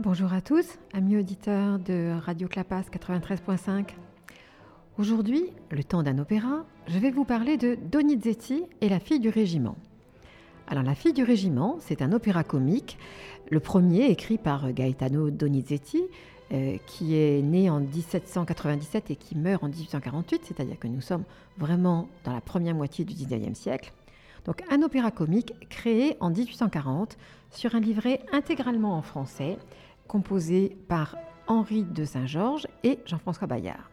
Bonjour à tous, amis auditeurs de Radio Clapas 93.5. Aujourd'hui, le temps d'un opéra, je vais vous parler de Donizetti et la fille du régiment. Alors, La fille du régiment, c'est un opéra comique, le premier écrit par Gaetano Donizetti, euh, qui est né en 1797 et qui meurt en 1848, c'est-à-dire que nous sommes vraiment dans la première moitié du 19e siècle. Donc un opéra comique créé en 1840 sur un livret intégralement en français composé par Henri de Saint-Georges et Jean-François Bayard.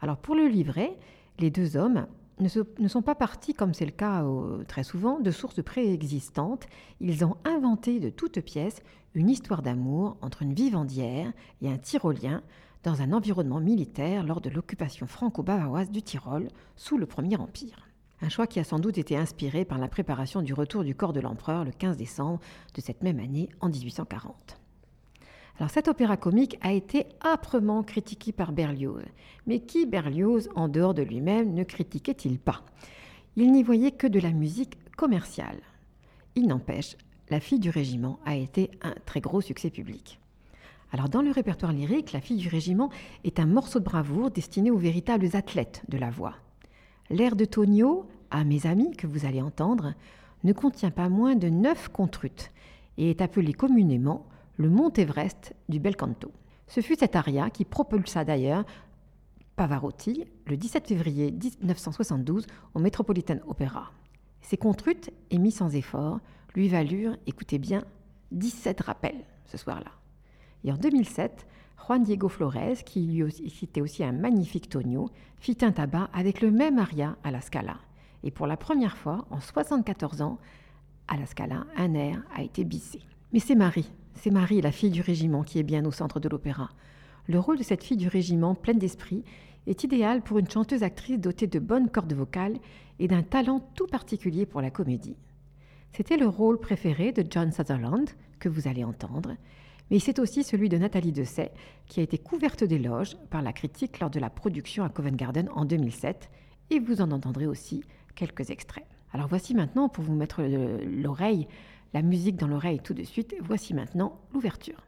Alors pour le livret, les deux hommes ne, sont pas partis, comme c'est le cas très souvent, de sources préexistantes. Ils ont inventé de toutes pièces une histoire d'amour entre une vivandière et un tyrolien dans un environnement militaire lors de l'occupation franco-bavaroise du Tyrol sous le Premier Empire. Un choix qui a sans doute été inspiré par la préparation du retour du corps de l'empereur le 15 décembre de cette même année en 1840. Alors cet opéra comique a été âprement critiqué par Berlioz. Mais qui Berlioz, en dehors de lui-même, ne critiquait-il pas? Il n'y voyait que de la musique commerciale. Il n'empêche, La fille du régiment a été un très gros succès public. Alors dans le répertoire lyrique, La fille du régiment est un morceau de bravoure destiné aux véritables athlètes de la voix. L'air de Tonio, à mes amis, que vous allez entendre, ne contient pas moins de neuf contrutes et est appelé communément le Mont Everest du bel canto. Ce fut cet aria qui propulsa d'ailleurs Pavarotti le 17 février 1972 au Metropolitan Opera. Ces contrutes, émis sans effort, lui valurent, écoutez bien, 17 rappels ce soir-là. Et en 2007, Juan Diego Flores, qui lui aussi, était aussi un magnifique tonio, fit un tabac avec le même aria à la Scala. Et pour la première fois, en 74 ans, à la Scala, un air a été bissé. Mais c'est Marie, c'est Marie, la fille du régiment, qui est bien au centre de l'opéra. Le rôle de cette fille du régiment, pleine d'esprit, est idéal pour une chanteuse actrice dotée de bonnes cordes vocales et d'un talent tout particulier pour la comédie. C'était le rôle préféré de John Sutherland, que vous allez entendre, mais c'est aussi celui de Nathalie Dessay, qui a été couverte d'éloges par la critique lors de la production à Covent Garden en 2007, et vous en entendrez aussi quelques extraits. Alors voici maintenant, pour vous mettre l'oreille la musique dans l'oreille tout de suite, voici maintenant l'ouverture.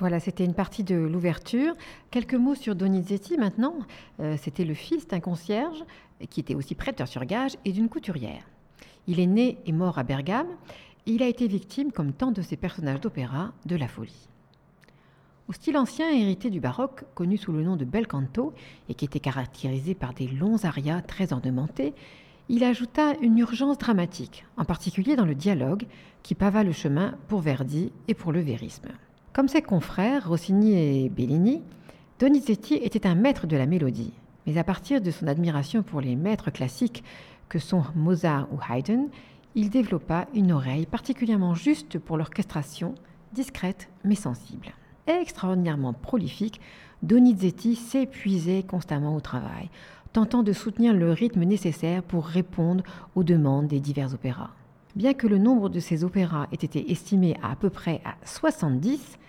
Voilà, c'était une partie de l'ouverture. Quelques mots sur Donizetti maintenant. Euh, c'était le fils d'un concierge qui était aussi prêteur sur gage et d'une couturière. Il est né et mort à Bergame. Et il a été victime, comme tant de ces personnages d'opéra, de la folie. Au style ancien hérité du baroque, connu sous le nom de bel canto et qui était caractérisé par des longs arias très ornementés, il ajouta une urgence dramatique, en particulier dans le dialogue, qui pava le chemin pour Verdi et pour le vérisme. Comme ses confrères Rossini et Bellini, Donizetti était un maître de la mélodie, mais à partir de son admiration pour les maîtres classiques que sont Mozart ou Haydn, il développa une oreille particulièrement juste pour l'orchestration, discrète mais sensible. Extraordinairement prolifique, Donizetti s'épuisait constamment au travail, tentant de soutenir le rythme nécessaire pour répondre aux demandes des divers opéras. Bien que le nombre de ces opéras ait été estimé à à peu près à 70,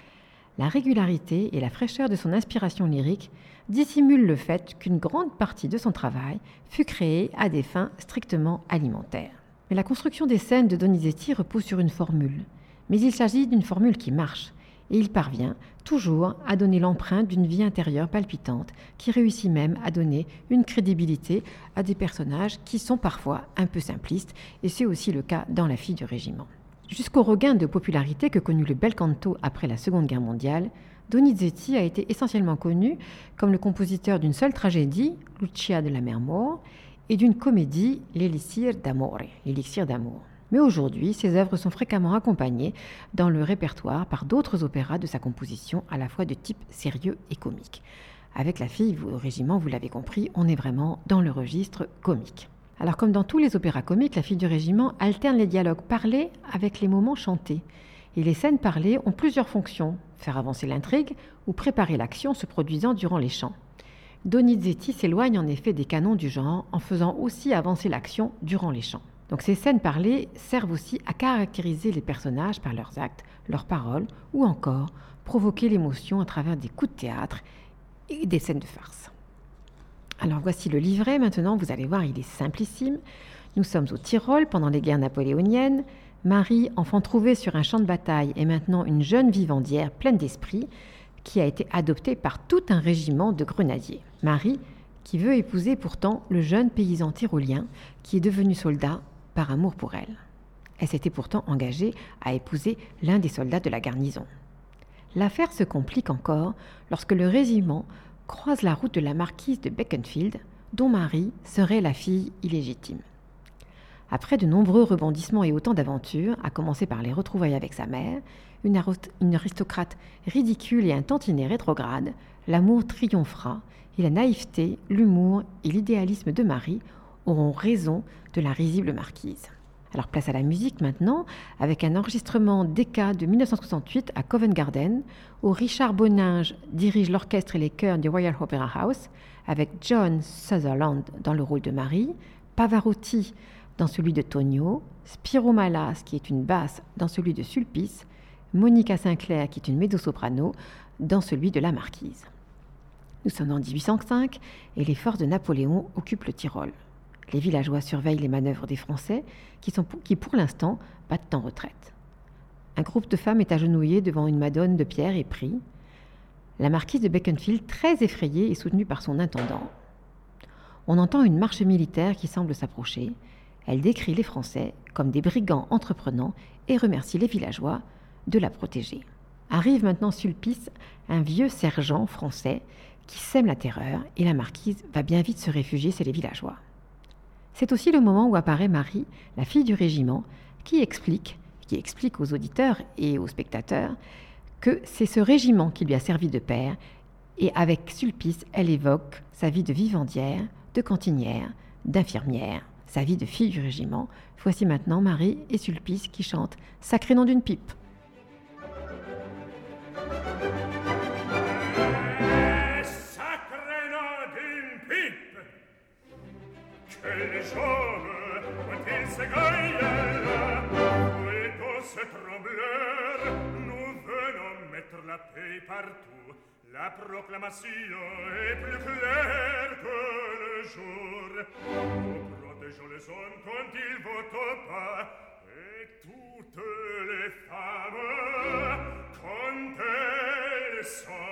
la régularité et la fraîcheur de son inspiration lyrique dissimulent le fait qu'une grande partie de son travail fut créée à des fins strictement alimentaires. Mais la construction des scènes de Donizetti repose sur une formule. Mais il s'agit d'une formule qui marche, et il parvient toujours à donner l'empreinte d'une vie intérieure palpitante, qui réussit même à donner une crédibilité à des personnages qui sont parfois un peu simplistes, et c'est aussi le cas dans La fille du régiment. Jusqu'au regain de popularité que connut le bel canto après la Seconde Guerre mondiale, Donizetti a été essentiellement connu comme le compositeur d'une seule tragédie, Lucia de la mer mort, et d'une comédie, L'élixir d'amour. Mais aujourd'hui, ses œuvres sont fréquemment accompagnées dans le répertoire par d'autres opéras de sa composition, à la fois de type sérieux et comique. Avec La fille au régiment, vous l'avez compris, on est vraiment dans le registre comique. Alors comme dans tous les opéras comiques, La fille du régiment alterne les dialogues parlés avec les moments chantés. Et les scènes parlées ont plusieurs fonctions, faire avancer l'intrigue ou préparer l'action se produisant durant les chants. Donizetti s'éloigne en effet des canons du genre en faisant aussi avancer l'action durant les chants. Donc ces scènes parlées servent aussi à caractériser les personnages par leurs actes, leurs paroles, ou encore provoquer l'émotion à travers des coups de théâtre et des scènes de farce. Alors voici le livret maintenant, vous allez voir, il est simplissime. Nous sommes au Tyrol pendant les guerres napoléoniennes. Marie, enfant trouvée sur un champ de bataille, est maintenant une jeune vivandière pleine d'esprit qui a été adoptée par tout un régiment de grenadiers. Marie, qui veut épouser pourtant le jeune paysan tyrolien qui est devenu soldat par amour pour elle. Elle s'était pourtant engagée à épouser l'un des soldats de la garnison. L'affaire se complique encore lorsque le régiment croise la route de la marquise de Beckenfield, dont Marie serait la fille illégitime. Après de nombreux rebondissements et autant d'aventures, à commencer par les retrouvailles avec sa mère, une, aristocrate ridicule et un tantinet rétrograde, l'amour triomphera et la naïveté, l'humour et l'idéalisme de Marie auront raison de la risible marquise. Alors place à la musique maintenant, avec un enregistrement d'Eka de 1968 à Covent Garden, où Richard Boninge dirige l'orchestre et les chœurs du Royal Opera House, avec John Sutherland dans le rôle de Marie, Pavarotti dans celui de Tonio, Spiro Malas qui est une basse dans celui de Sulpice, Monica Sinclair qui est une mezzo-soprano dans celui de la Marquise. Nous sommes en 1805 et les forces de Napoléon occupent le Tyrol. Les villageois surveillent les manœuvres des Français qui, pour, l'instant, battent en retraite. Un groupe de femmes est agenouillé devant une madone de pierre et prie. La marquise de Beaconsfield, très effrayée, est soutenue par son intendant. On entend une marche militaire qui semble s'approcher. Elle décrit les Français comme des brigands entreprenants et remercie les villageois de la protéger. Arrive maintenant Sulpice, un vieux sergent français qui sème la terreur et la marquise va bien vite se réfugier chez les villageois. C'est aussi le moment où apparaît Marie, la fille du régiment, qui explique, qui explique aux auditeurs et aux spectateurs que c'est ce régiment qui lui a servi de père, et avec Sulpice, elle évoque sa vie de vivandière, de cantinière, d'infirmière, sa vie de fille du régiment. Voici maintenant Marie et Sulpice qui chantent Sacré nom d'une pipe. partout la proclamation est plus claire que le jour nous protégeons les hommes quand ils votent pas et toutes les femmes quand elles sont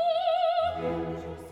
Marie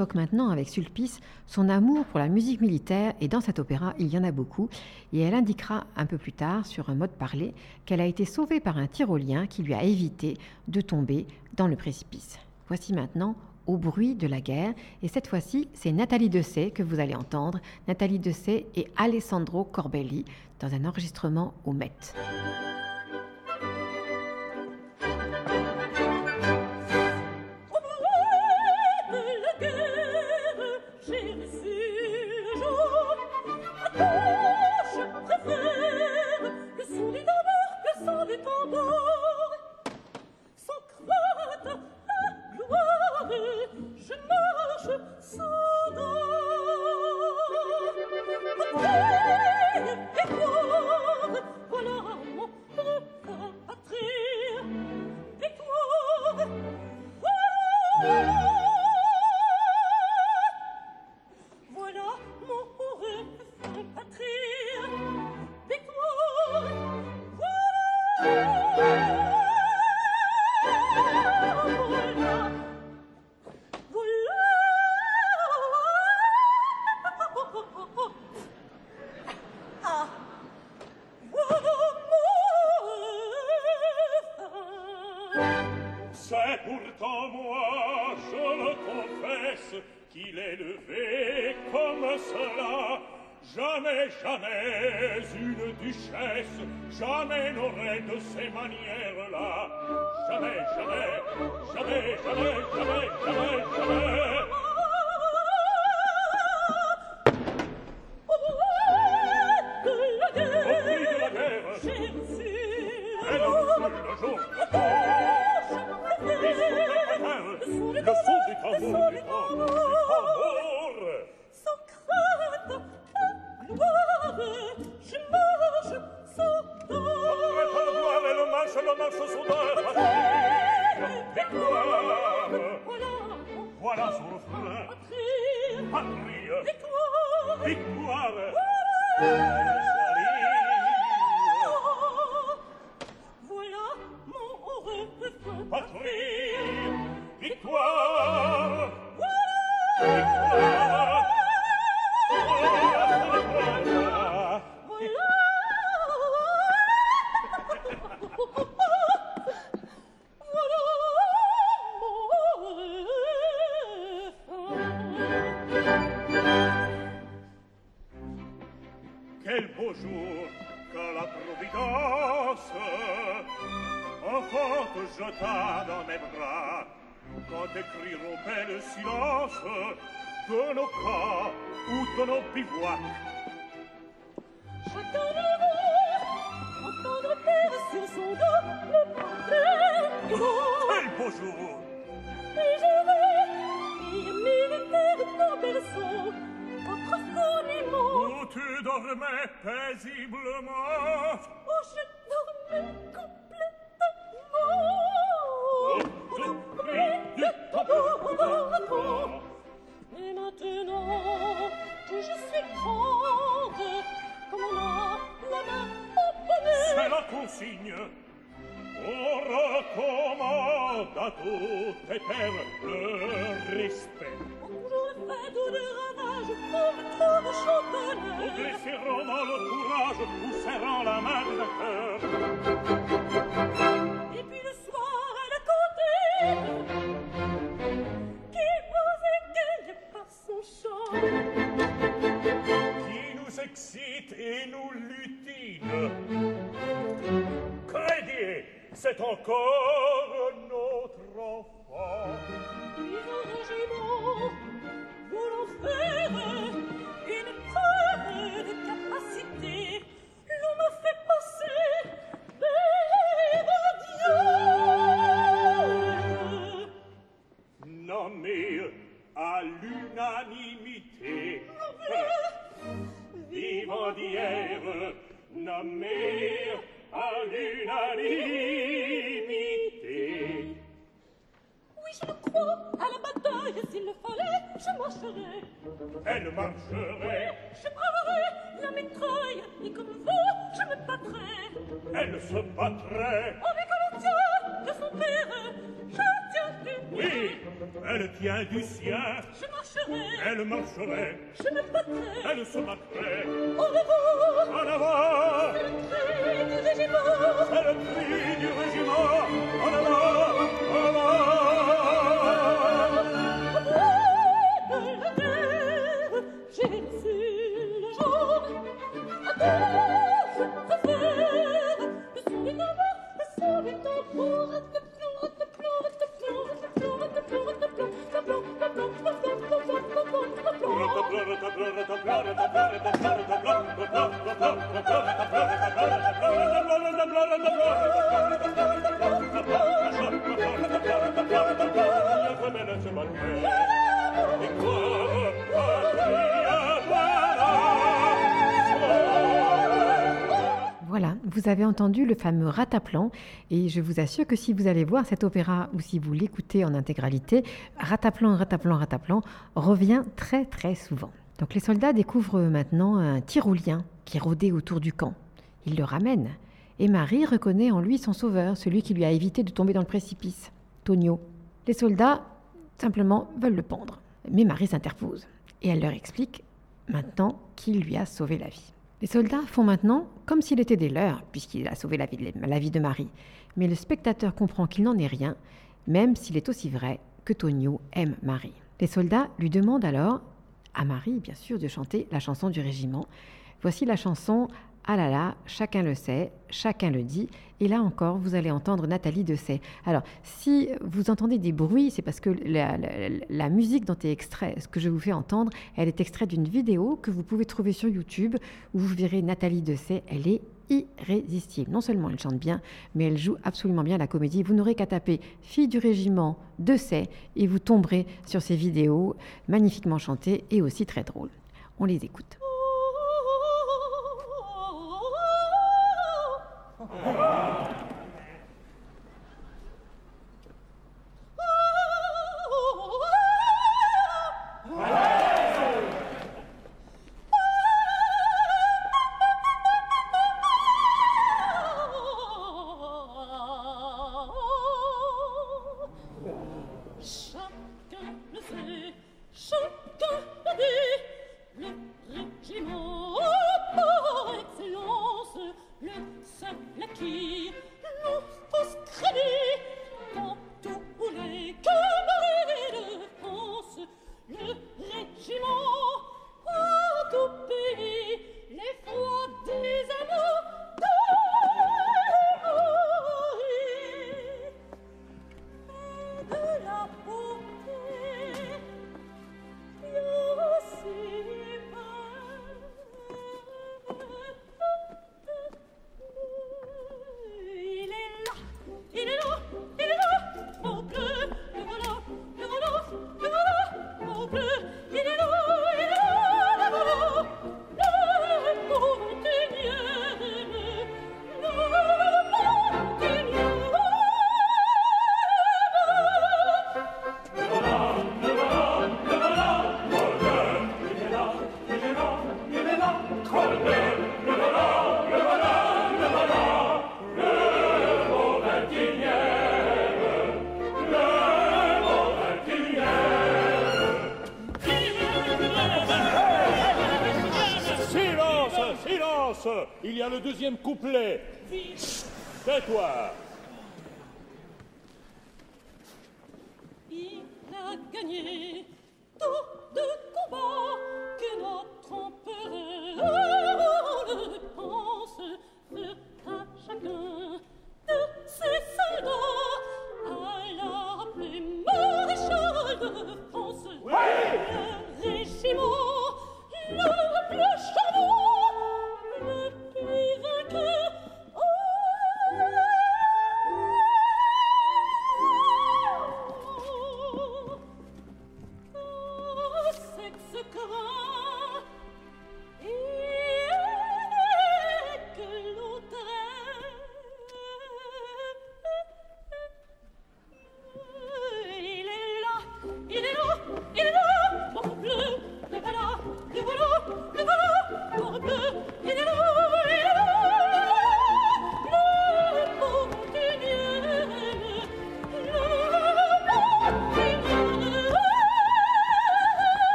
évoque maintenant avec Sulpice son amour pour la musique militaire et dans cet opéra, il y en a beaucoup et elle indiquera un peu plus tard sur un mode parlé qu'elle a été sauvée par un tyrolien qui lui a évité de tomber dans le précipice. Voici maintenant au bruit de la guerre et cette fois-ci, c'est Nathalie Dessay que vous allez entendre, Nathalie Dessay et Alessandro Corbelli dans un enregistrement au Met. lascio sudare patrie e cuore. Voilà son frère patrie. Victoire victoire Nous blesserons dans le courage, nous serrons la main de cœur. Et puis le soir à la cantine, qui nous égaye par son chant, qui nous excite et nous lutine. Que dire, c'est encore Thank you. Vous avez entendu le fameux Rataplan et je vous assure que si vous allez voir cet opéra ou si vous l'écoutez en intégralité, Rataplan, Rataplan, Rataplan revient très très souvent. Donc les soldats découvrent maintenant un tyrolien qui rôdait autour du camp. Ils le ramènent et Marie reconnaît en lui son sauveur, celui qui lui a évité de tomber dans le précipice, Tonio. Les soldats simplement veulent le pendre, mais Marie s'interpose et elle leur explique maintenant qu'il lui a sauvé la vie. Les soldats font maintenant comme s'il était des leurs, puisqu'il a sauvé la vie, de, la vie de Marie. Mais le spectateur comprend qu'il n'en est rien, même s'il est aussi vrai que Tonio aime Marie. Les soldats lui demandent alors, à Marie bien sûr, de chanter la chanson du régiment. Voici la chanson ah là là, chacun le sait, chacun le dit. Et là encore, vous allez entendre Nathalie Dessay. Alors, si vous entendez des bruits, c'est parce que la, musique dont est extrait, ce que je vous fais entendre, elle est extraite d'une vidéo que vous pouvez trouver sur YouTube où vous verrez Nathalie Dessay. Elle est irrésistible. Non seulement elle chante bien, mais elle joue absolument bien la comédie. Vous n'aurez qu'à taper Fille du régiment Dessay et vous tomberez sur ces vidéos magnifiquement chantées et aussi très drôles. On les écoute. Gagné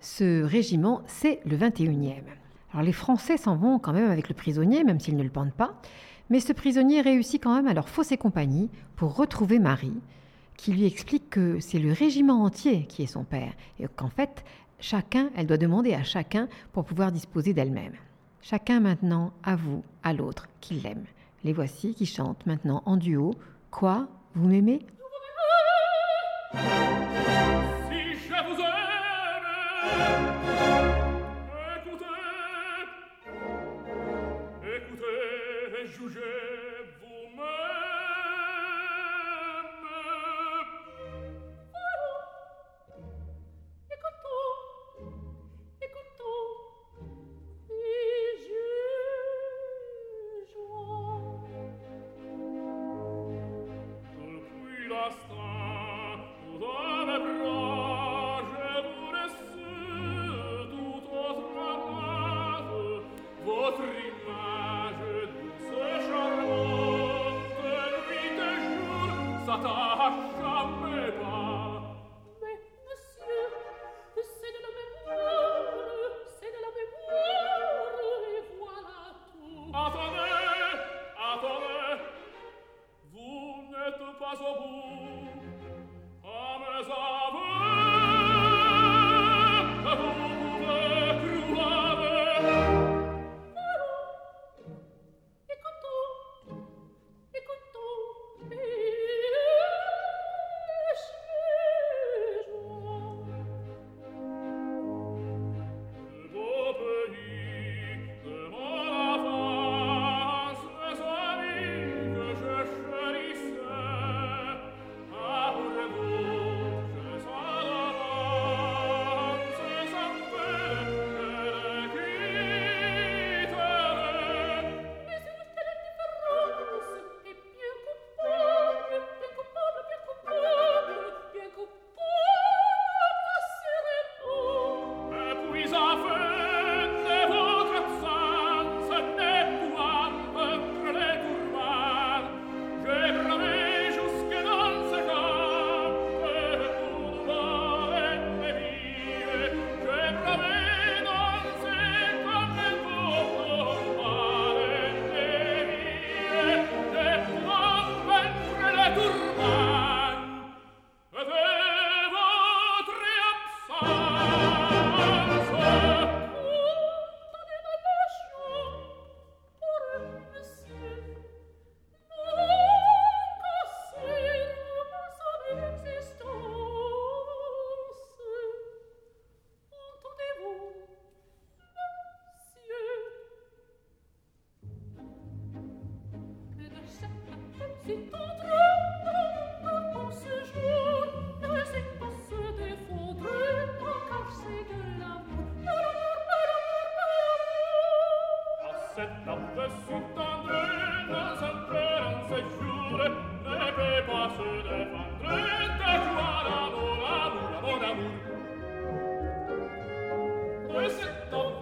ce régiment, c'est le 21e. Alors les Français s'en vont quand même avec le prisonnier, même s'ils ne le pendent pas. Mais ce prisonnier réussit quand même à leur fausser compagnie pour retrouver Marie, qui lui explique que c'est le régiment entier qui est son père, et qu'en fait, chacun, elle doit demander à chacun pour pouvoir disposer d'elle-même. Chacun maintenant avoue à l'autre qu'il l'aime. Les voici qui chantent maintenant en duo. Quoi Vous m'aimez? Grüße, Don é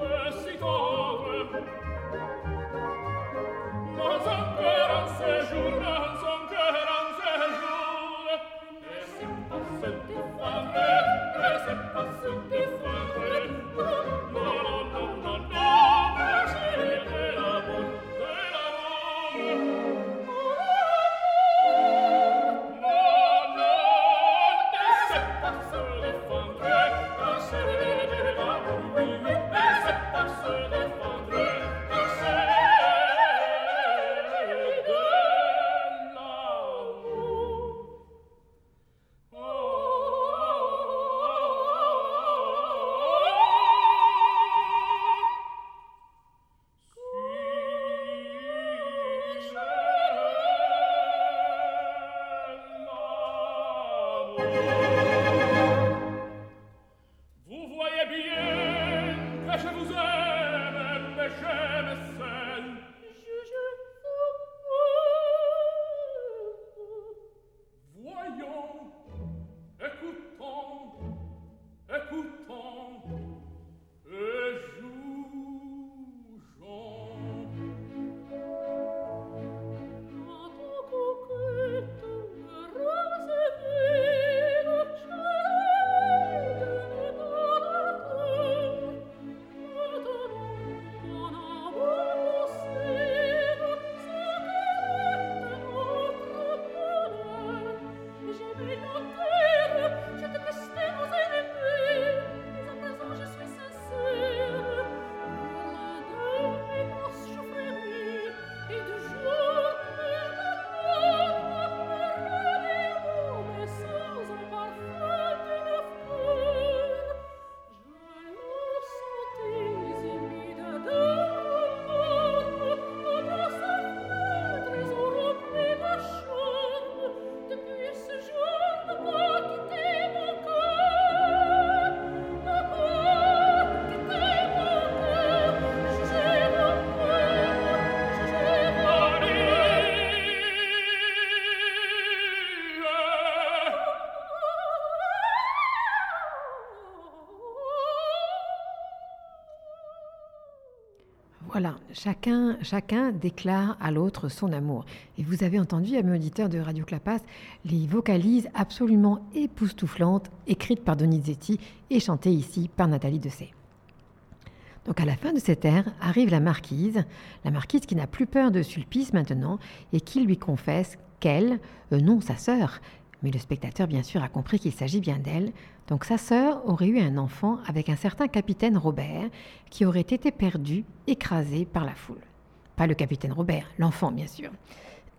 Voilà, chacun, chacun déclare à l'autre son amour. Et vous avez entendu, amis auditeurs de Radio Clapas, les vocalises absolument époustouflantes écrites par Donizetti et chantées ici par Nathalie Dessay. Donc à la fin de cet air arrive la marquise, la marquise qui n'a plus peur de Sulpice maintenant et qui lui confesse qu'elle, euh, non sa sœur, mais le spectateur bien sûr a compris qu'il s'agit bien d'elle, donc sa sœur aurait eu un enfant avec un certain capitaine Robert qui aurait été perdu, écrasé par la foule. Pas le capitaine Robert, l'enfant bien sûr.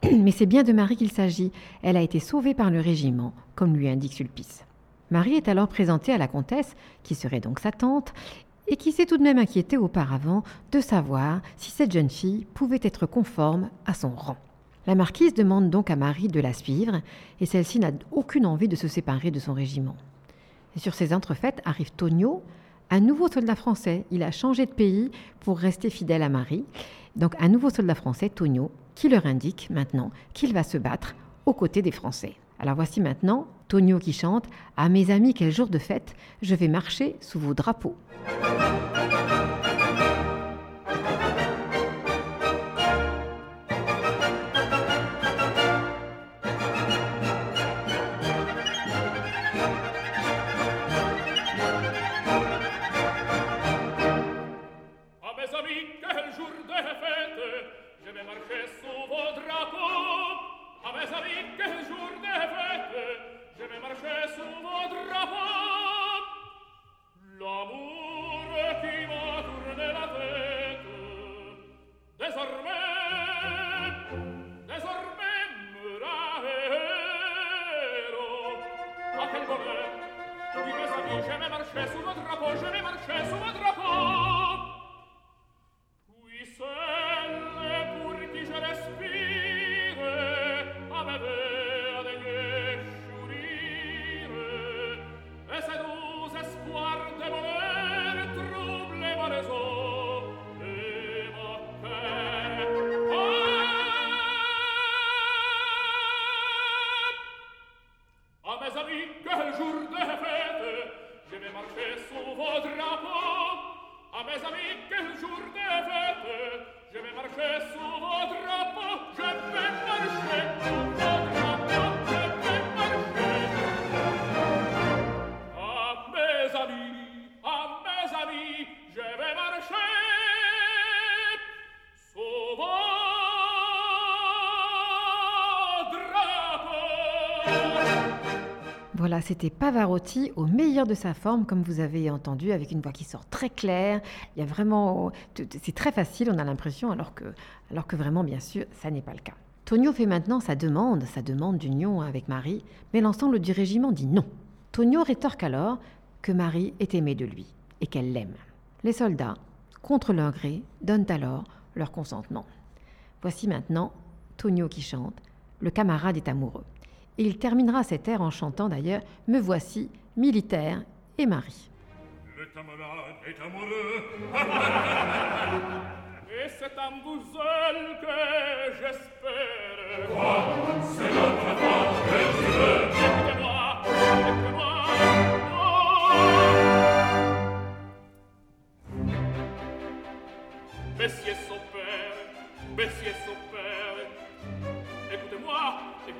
Mais c'est bien de Marie qu'il s'agit. Elle a été sauvée par le régiment, comme lui indique Sulpice. Marie est alors présentée à la comtesse, qui serait donc sa tante, et qui s'est tout de même inquiétée auparavant de savoir si cette jeune fille pouvait être conforme à son rang. La marquise demande donc à Marie de la suivre, et celle-ci n'a aucune envie de se séparer de son régiment. Sur ces entrefaites arrive Tonio, un nouveau soldat français. Il a changé de pays pour rester fidèle à Marie. Donc un nouveau soldat français, Tonio, qui leur indique maintenant qu'il va se battre aux côtés des Français. Alors voici maintenant Tonio qui chante À mes amis, quel jour de fête, je vais marcher sous vos drapeaux. Voilà, c'était Pavarotti au meilleur de sa forme, comme vous avez entendu, avec une voix qui sort très claire. Il y a vraiment, c'est très facile, on a l'impression, alors que, alors que vraiment, bien sûr, ça n'est pas le cas. Tonio fait maintenant sa demande, sa demande d'union avec Marie, mais l'ensemble du régiment dit non. Tonio rétorque alors que Marie est aimée de lui et qu'elle l'aime. Les soldats, contre leur gré, donnent alors leur consentement. Voici maintenant Tonio qui chante Le camarade est amoureux. Et il terminera cet air en chantant d'ailleurs Me voici, militaire et Marie. Le camarade est amoureux. Et c'est un vous seul que j'espère. C'est notre femme que tu veux. Écoutez-moi, écoutez-moi. Oh. Messieurs son père, messieurs son père.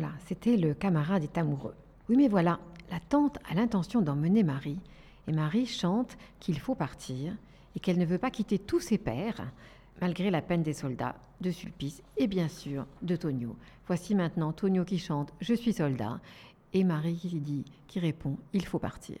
Voilà, c'était le camarade est amoureux. Oui, mais voilà, la tante a l'intention d'emmener Marie, et Marie chante qu'il faut partir et qu'elle ne veut pas quitter tous ses pères, malgré la peine des soldats, de Sulpice et bien sûr de Tonio. Voici maintenant Tonio qui chante Je suis soldat et Marie qui dit, qui répond Il faut partir.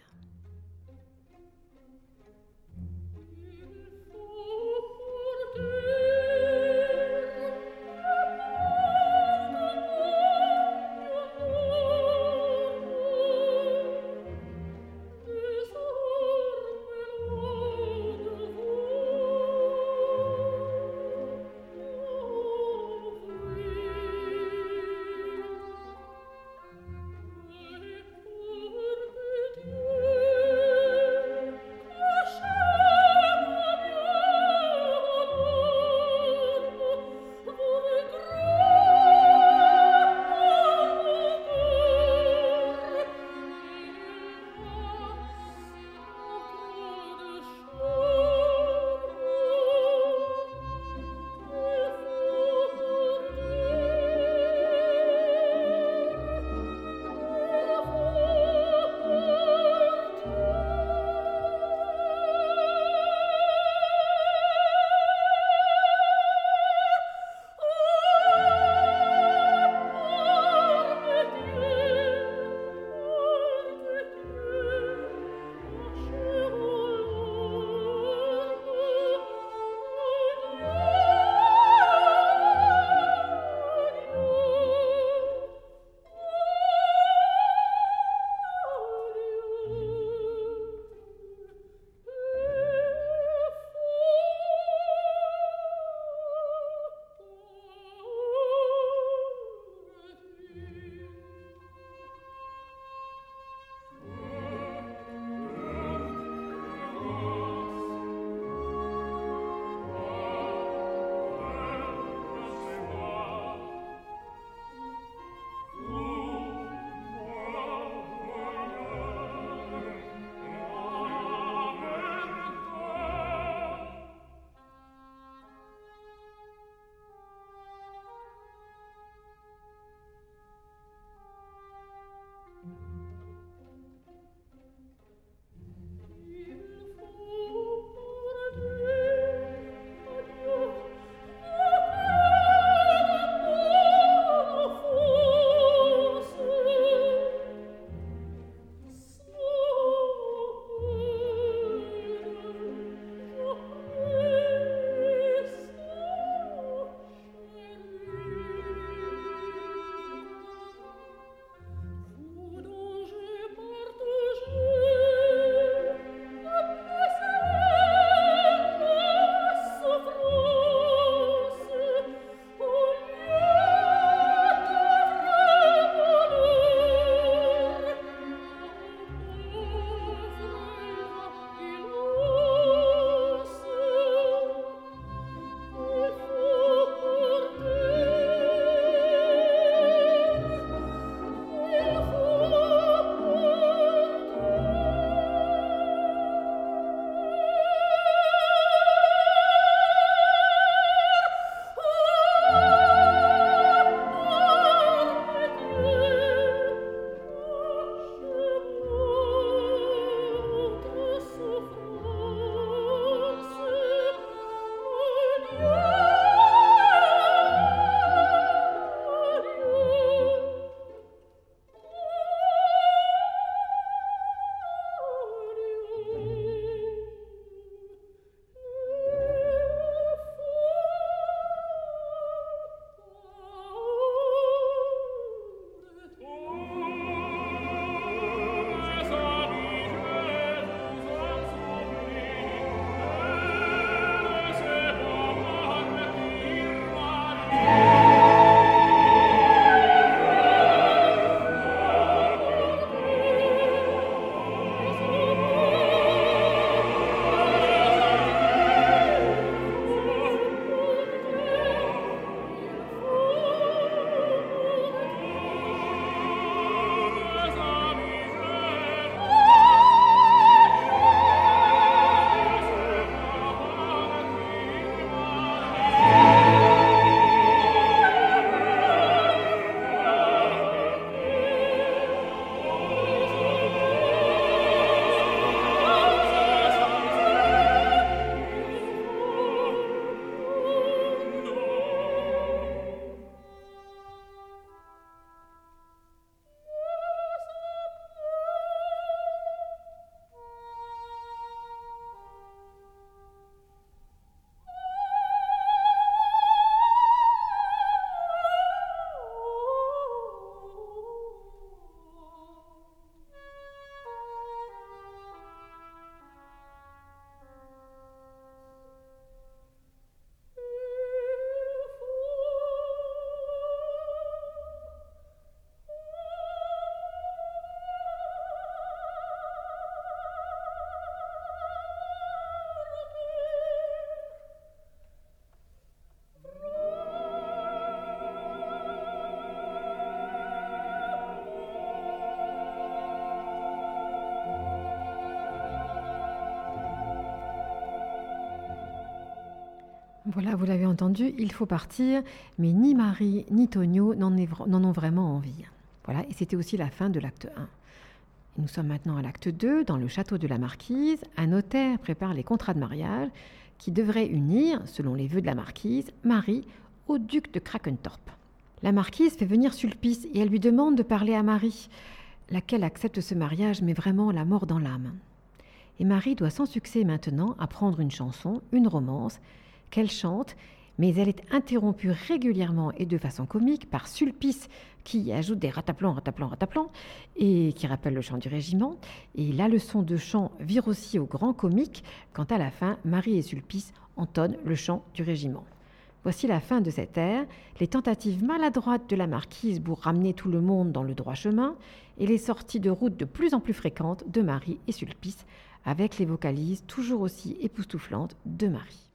Voilà, vous l'avez entendu, il faut partir, mais ni Marie ni Tonio n'en ont vraiment envie. Voilà, et c'était aussi la fin de l'acte 1. Nous sommes maintenant à l'acte 2, dans le château de la marquise. Un notaire prépare les contrats de mariage qui devraient unir, selon les vœux de la marquise, Marie au duc de Krakentorp. La marquise fait venir Sulpice et elle lui demande de parler à Marie, laquelle accepte ce mariage, mais vraiment la mort dans l'âme. Et Marie doit sans succès maintenant apprendre une chanson, une romance, qu'elle chante, mais elle est interrompue régulièrement et de façon comique par Sulpice qui ajoute des rataplans, rataplans, rataplans, et qui rappelle le chant du régiment. Et la leçon de chant vire aussi au grand comique quand à la fin, Marie et Sulpice entonnent le chant du régiment. Voici la fin de cette ère, les tentatives maladroites de la marquise pour ramener tout le monde dans le droit chemin, et les sorties de route de plus en plus fréquentes de Marie et Sulpice, avec les vocalises toujours aussi époustouflantes de Marie.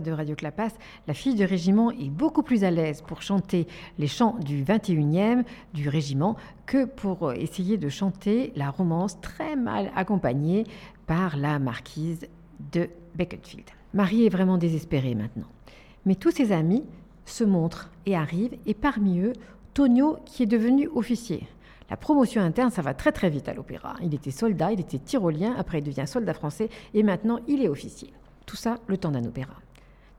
De Radio Clapas, la fille du régiment est beaucoup plus à l'aise pour chanter les chants du 21e du régiment que pour essayer de chanter la romance très mal accompagnée par la marquise de Beaconsfield. Marie est vraiment désespérée maintenant. Mais tous ses amis se montrent et arrivent, et parmi eux, Tonio qui est devenu officier. La promotion interne, ça va très très vite à l'opéra. Il était soldat, il était tyrolien, après il devient soldat français, et maintenant il est officier. Tout ça le temps d'un opéra.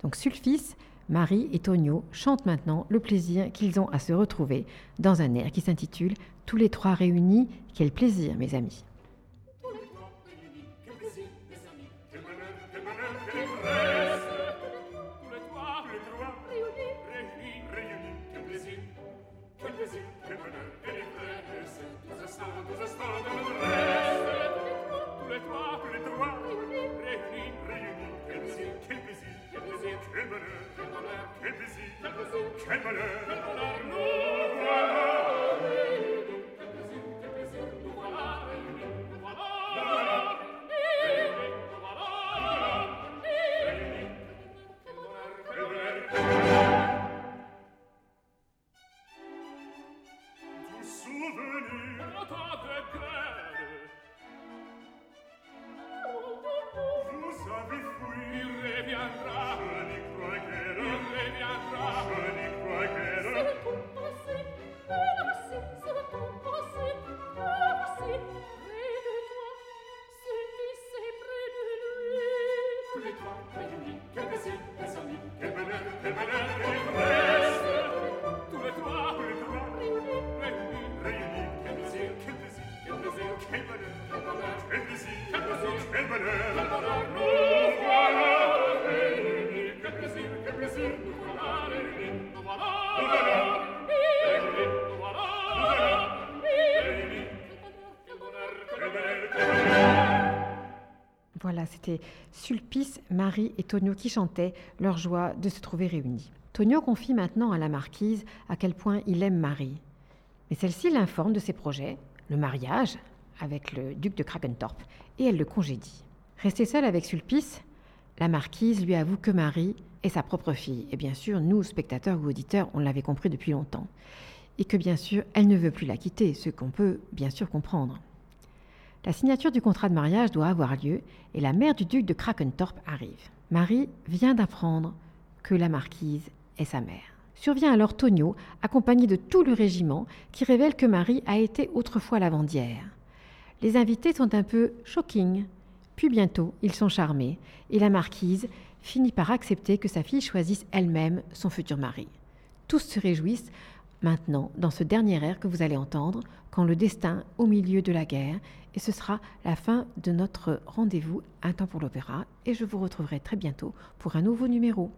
Donc Sulfice, Marie et Tonio chantent maintenant le plaisir qu'ils ont à se retrouver dans un air qui s'intitule Tous les trois réunis, quel plaisir mes amis. C'était Sulpice, Marie et Tonio qui chantaient leur joie de se trouver réunis. Tonio confie maintenant à la marquise à quel point il aime Marie. Mais celle-ci l'informe de ses projets, le mariage avec le duc de Krakentorp, et elle le congédie. Restée seule avec Sulpice, la marquise lui avoue que Marie est sa propre fille. Et bien sûr, nous, spectateurs ou auditeurs, on l'avait compris depuis longtemps. Et que bien sûr, elle ne veut plus la quitter, ce qu'on peut bien sûr comprendre. La signature du contrat de mariage doit avoir lieu et la mère du duc de Krakentorp arrive. Marie vient d'apprendre que la marquise est sa mère. Survient alors Tonio, accompagné de tout le régiment, qui révèle que Marie a été autrefois lavandière. Les invités sont un peu shocking, puis bientôt ils sont charmés, et la marquise finit par accepter que sa fille choisisse elle-même son futur mari. Tous se réjouissent maintenant dans ce dernier air que vous allez entendre, quand le destin au milieu de la guerre, et ce sera la fin de notre rendez-vous Un temps pour l'opéra, et je vous retrouverai très bientôt pour un nouveau numéro.